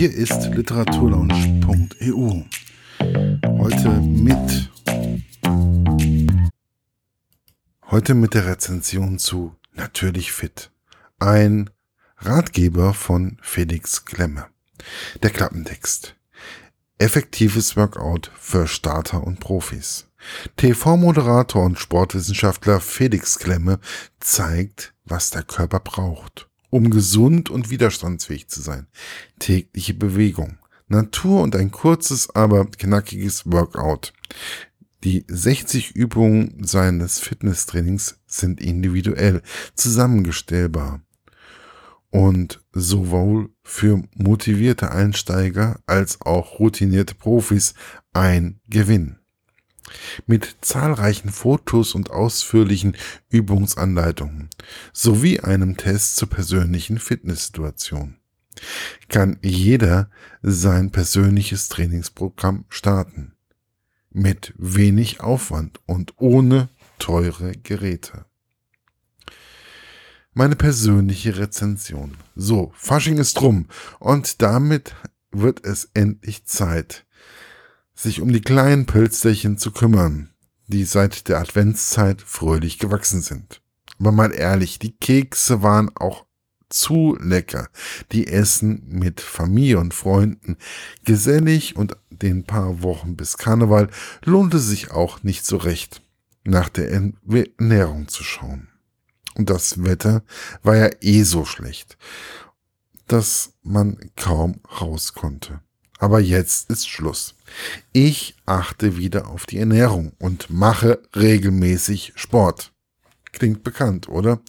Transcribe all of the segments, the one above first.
Hier ist literaturlaunch.eu. Heute mit heute mit der Rezension zu Natürlich fit. Ein Ratgeber von Felix Klemme. Der Klappentext. Effektives Workout für Starter und Profis. TV-Moderator und Sportwissenschaftler Felix Klemme zeigt, was der Körper braucht um gesund und widerstandsfähig zu sein. Tägliche Bewegung, Natur und ein kurzes, aber knackiges Workout. Die 60 Übungen seines Fitnesstrainings sind individuell zusammengestellbar und sowohl für motivierte Einsteiger als auch routinierte Profis ein Gewinn mit zahlreichen Fotos und ausführlichen Übungsanleitungen sowie einem Test zur persönlichen Fitnesssituation. Kann jeder sein persönliches Trainingsprogramm starten. Mit wenig Aufwand und ohne teure Geräte. Meine persönliche Rezension. So, Fasching ist rum und damit wird es endlich Zeit, sich um die kleinen Pölsterchen zu kümmern, die seit der Adventszeit fröhlich gewachsen sind. Aber mal ehrlich, die Kekse waren auch zu lecker. Die Essen mit Familie und Freunden gesellig und den paar Wochen bis Karneval lohnte sich auch nicht so recht, nach der Ernährung zu schauen. Und das Wetter war ja eh so schlecht, dass man kaum raus konnte. Aber jetzt ist Schluss. Ich achte wieder auf die Ernährung und mache regelmäßig Sport. Klingt bekannt, oder?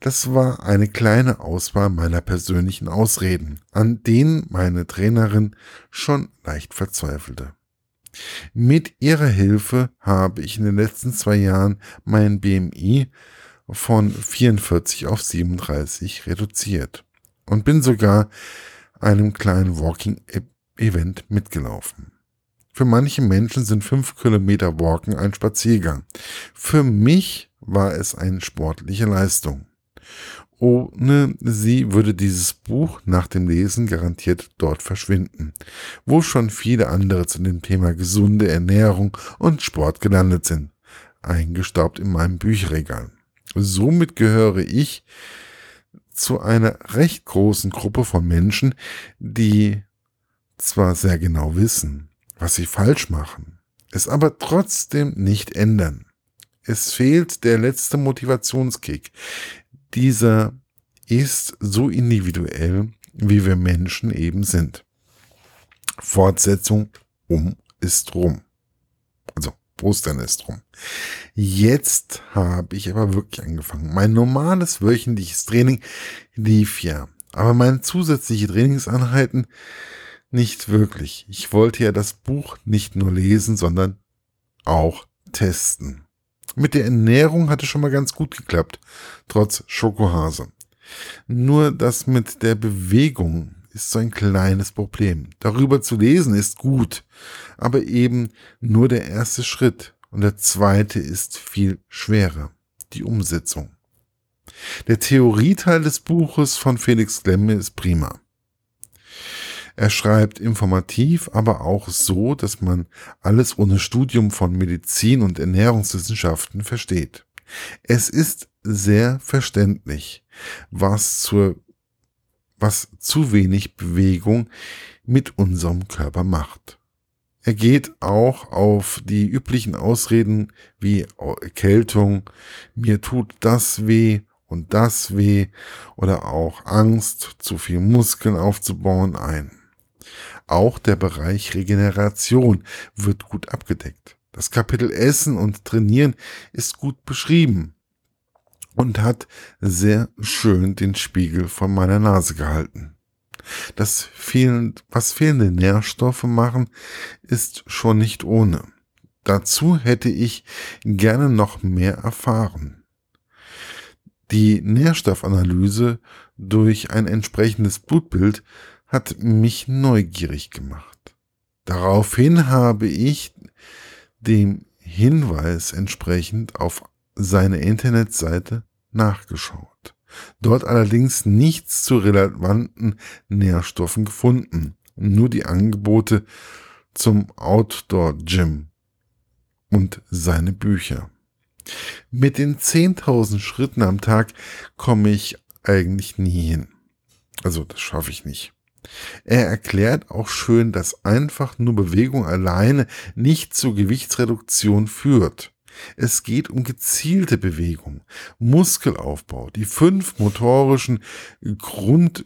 Das war eine kleine Auswahl meiner persönlichen Ausreden, an denen meine Trainerin schon leicht verzweifelte. Mit ihrer Hilfe habe ich in den letzten zwei Jahren mein BMI von 44 auf 37 reduziert und bin sogar einem kleinen Walking-Event mitgelaufen. Für manche Menschen sind fünf Kilometer Walken ein Spaziergang. Für mich war es eine sportliche Leistung. Ohne sie würde dieses Buch nach dem Lesen garantiert dort verschwinden, wo schon viele andere zu dem Thema gesunde Ernährung und Sport gelandet sind, eingestaubt in meinem Bücherregal. Somit gehöre ich zu einer recht großen Gruppe von Menschen, die zwar sehr genau wissen, was sie falsch machen, es aber trotzdem nicht ändern. Es fehlt der letzte Motivationskick. Dieser ist so individuell, wie wir Menschen eben sind. Fortsetzung um ist rum. Ostern ist rum. Jetzt habe ich aber wirklich angefangen. Mein normales wöchentliches Training lief ja. Aber meine zusätzliche Trainingseinheiten nicht wirklich. Ich wollte ja das Buch nicht nur lesen, sondern auch testen. Mit der Ernährung hatte schon mal ganz gut geklappt, trotz Schokohase. Nur das mit der Bewegung ist so ein kleines Problem. Darüber zu lesen ist gut, aber eben nur der erste Schritt und der zweite ist viel schwerer, die Umsetzung. Der Theorieteil des Buches von Felix Glemme ist prima. Er schreibt informativ, aber auch so, dass man alles ohne Studium von Medizin und Ernährungswissenschaften versteht. Es ist sehr verständlich, was zur was zu wenig Bewegung mit unserem Körper macht. Er geht auch auf die üblichen Ausreden wie Erkältung, mir tut das weh und das weh oder auch Angst, zu viel Muskeln aufzubauen ein. Auch der Bereich Regeneration wird gut abgedeckt. Das Kapitel Essen und Trainieren ist gut beschrieben und hat sehr schön den Spiegel von meiner Nase gehalten. Das fehlen, was fehlende Nährstoffe machen, ist schon nicht ohne. Dazu hätte ich gerne noch mehr erfahren. Die Nährstoffanalyse durch ein entsprechendes Blutbild hat mich neugierig gemacht. Daraufhin habe ich dem Hinweis entsprechend auf seine Internetseite nachgeschaut. Dort allerdings nichts zu relevanten Nährstoffen gefunden, nur die Angebote zum Outdoor Gym und seine Bücher. Mit den 10.000 Schritten am Tag komme ich eigentlich nie hin. Also das schaffe ich nicht. Er erklärt auch schön, dass einfach nur Bewegung alleine nicht zur Gewichtsreduktion führt. Es geht um gezielte Bewegung, Muskelaufbau, die fünf motorischen Grund,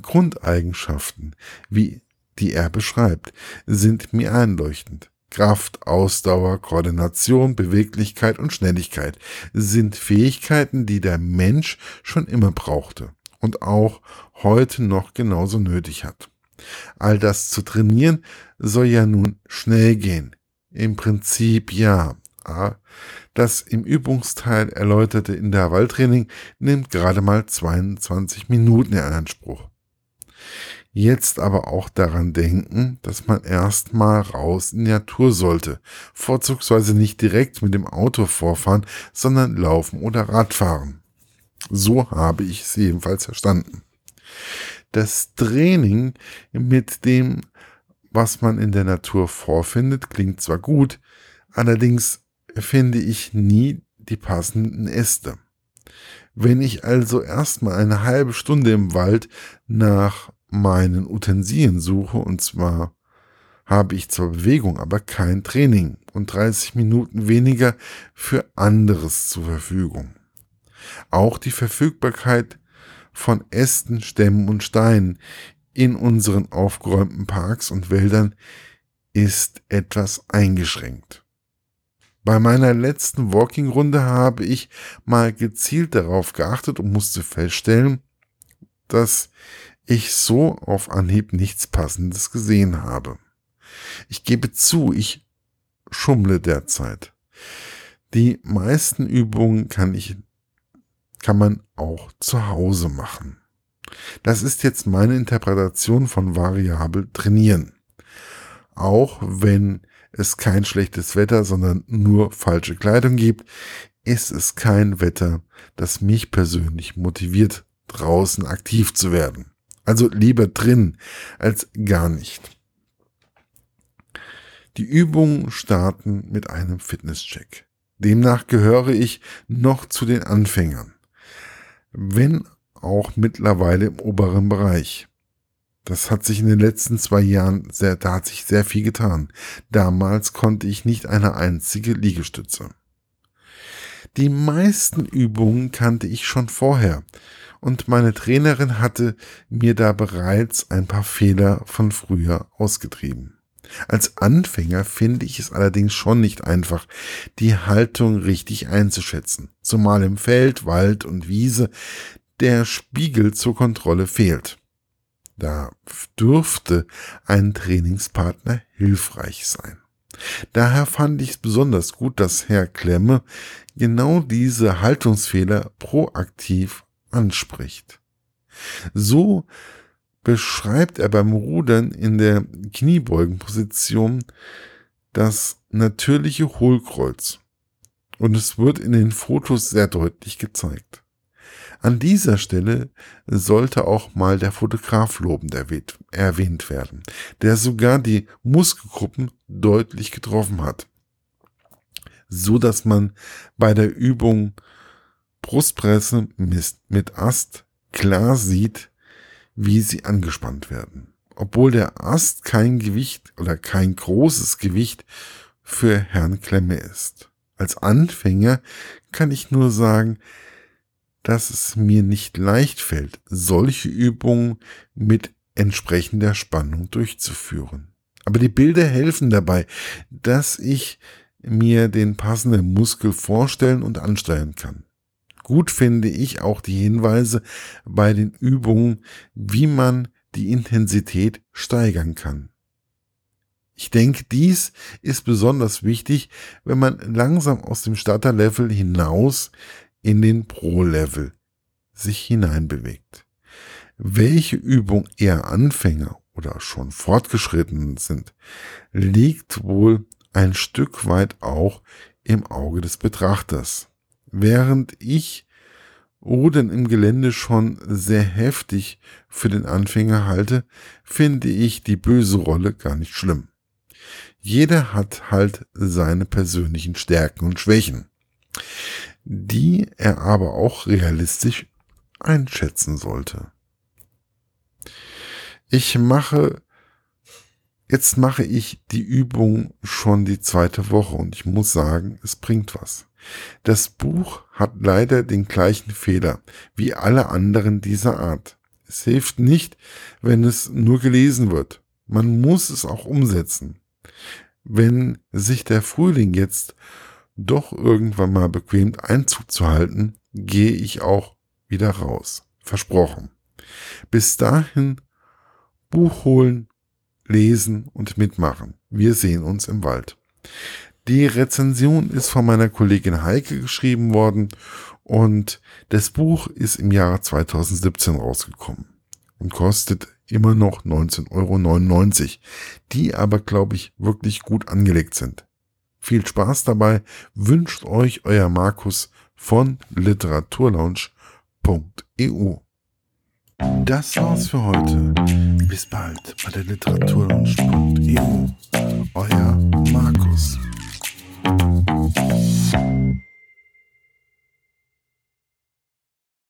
Grundeigenschaften, wie die er beschreibt, sind mir einleuchtend. Kraft, Ausdauer, Koordination, Beweglichkeit und Schnelligkeit sind Fähigkeiten, die der Mensch schon immer brauchte und auch heute noch genauso nötig hat. All das zu trainieren soll ja nun schnell gehen. Im Prinzip ja. Das im Übungsteil erläuterte Intervalltraining nimmt gerade mal 22 Minuten in Anspruch. Jetzt aber auch daran denken, dass man erstmal raus in die Natur sollte. Vorzugsweise nicht direkt mit dem Auto vorfahren, sondern laufen oder Radfahren. So habe ich es jedenfalls verstanden. Das Training mit dem, was man in der Natur vorfindet, klingt zwar gut, allerdings finde ich nie die passenden Äste. Wenn ich also erstmal eine halbe Stunde im Wald nach meinen Utensilien suche, und zwar habe ich zur Bewegung aber kein Training und 30 Minuten weniger für anderes zur Verfügung. Auch die Verfügbarkeit von Ästen, Stämmen und Steinen in unseren aufgeräumten Parks und Wäldern ist etwas eingeschränkt. Bei meiner letzten Walking-Runde habe ich mal gezielt darauf geachtet und musste feststellen, dass ich so auf Anhieb nichts Passendes gesehen habe. Ich gebe zu, ich schummle derzeit. Die meisten Übungen kann ich, kann man auch zu Hause machen. Das ist jetzt meine Interpretation von variabel trainieren. Auch wenn es kein schlechtes Wetter, sondern nur falsche Kleidung gibt, ist es kein Wetter, das mich persönlich motiviert, draußen aktiv zu werden. Also lieber drin als gar nicht. Die Übungen starten mit einem Fitnesscheck. Demnach gehöre ich noch zu den Anfängern. Wenn auch mittlerweile im oberen Bereich. Das hat sich in den letzten zwei Jahren sehr, da hat sich sehr viel getan. Damals konnte ich nicht eine einzige Liegestütze. Die meisten Übungen kannte ich schon vorher und meine Trainerin hatte mir da bereits ein paar Fehler von früher ausgetrieben. Als Anfänger finde ich es allerdings schon nicht einfach, die Haltung richtig einzuschätzen, zumal im Feld, Wald und Wiese der Spiegel zur Kontrolle fehlt. Da dürfte ein Trainingspartner hilfreich sein. Daher fand ich es besonders gut, dass Herr Klemme genau diese Haltungsfehler proaktiv anspricht. So beschreibt er beim Rudern in der Kniebeugenposition das natürliche Hohlkreuz. Und es wird in den Fotos sehr deutlich gezeigt. An dieser Stelle sollte auch mal der Fotograf lobend erwähnt werden, der sogar die Muskelgruppen deutlich getroffen hat, so dass man bei der Übung Brustpresse mit Ast klar sieht, wie sie angespannt werden. Obwohl der Ast kein Gewicht oder kein großes Gewicht für Herrn Klemme ist. Als Anfänger kann ich nur sagen, dass es mir nicht leicht fällt, solche Übungen mit entsprechender Spannung durchzuführen. Aber die Bilder helfen dabei, dass ich mir den passenden Muskel vorstellen und ansteuern kann. Gut finde ich auch die Hinweise bei den Übungen, wie man die Intensität steigern kann. Ich denke, dies ist besonders wichtig, wenn man langsam aus dem Starter-Level hinaus in den Pro-Level sich hineinbewegt. Welche Übung eher Anfänger oder schon fortgeschritten sind, liegt wohl ein Stück weit auch im Auge des Betrachters während ich Rudern im Gelände schon sehr heftig für den Anfänger halte, finde ich die böse Rolle gar nicht schlimm. Jeder hat halt seine persönlichen Stärken und Schwächen, die er aber auch realistisch einschätzen sollte. Ich mache, jetzt mache ich die Übung schon die zweite Woche und ich muss sagen, es bringt was. Das Buch hat leider den gleichen Fehler wie alle anderen dieser Art. Es hilft nicht, wenn es nur gelesen wird. Man muss es auch umsetzen. Wenn sich der Frühling jetzt doch irgendwann mal bequemt Einzug zu halten, gehe ich auch wieder raus. Versprochen. Bis dahin Buch holen, lesen und mitmachen. Wir sehen uns im Wald. Die Rezension ist von meiner Kollegin Heike geschrieben worden und das Buch ist im Jahre 2017 rausgekommen und kostet immer noch 19,99 Euro, die aber, glaube ich, wirklich gut angelegt sind. Viel Spaß dabei, wünscht euch euer Markus von literaturlaunch.eu. Das war's für heute. Bis bald bei der literaturlaunch.eu. Euer Markus.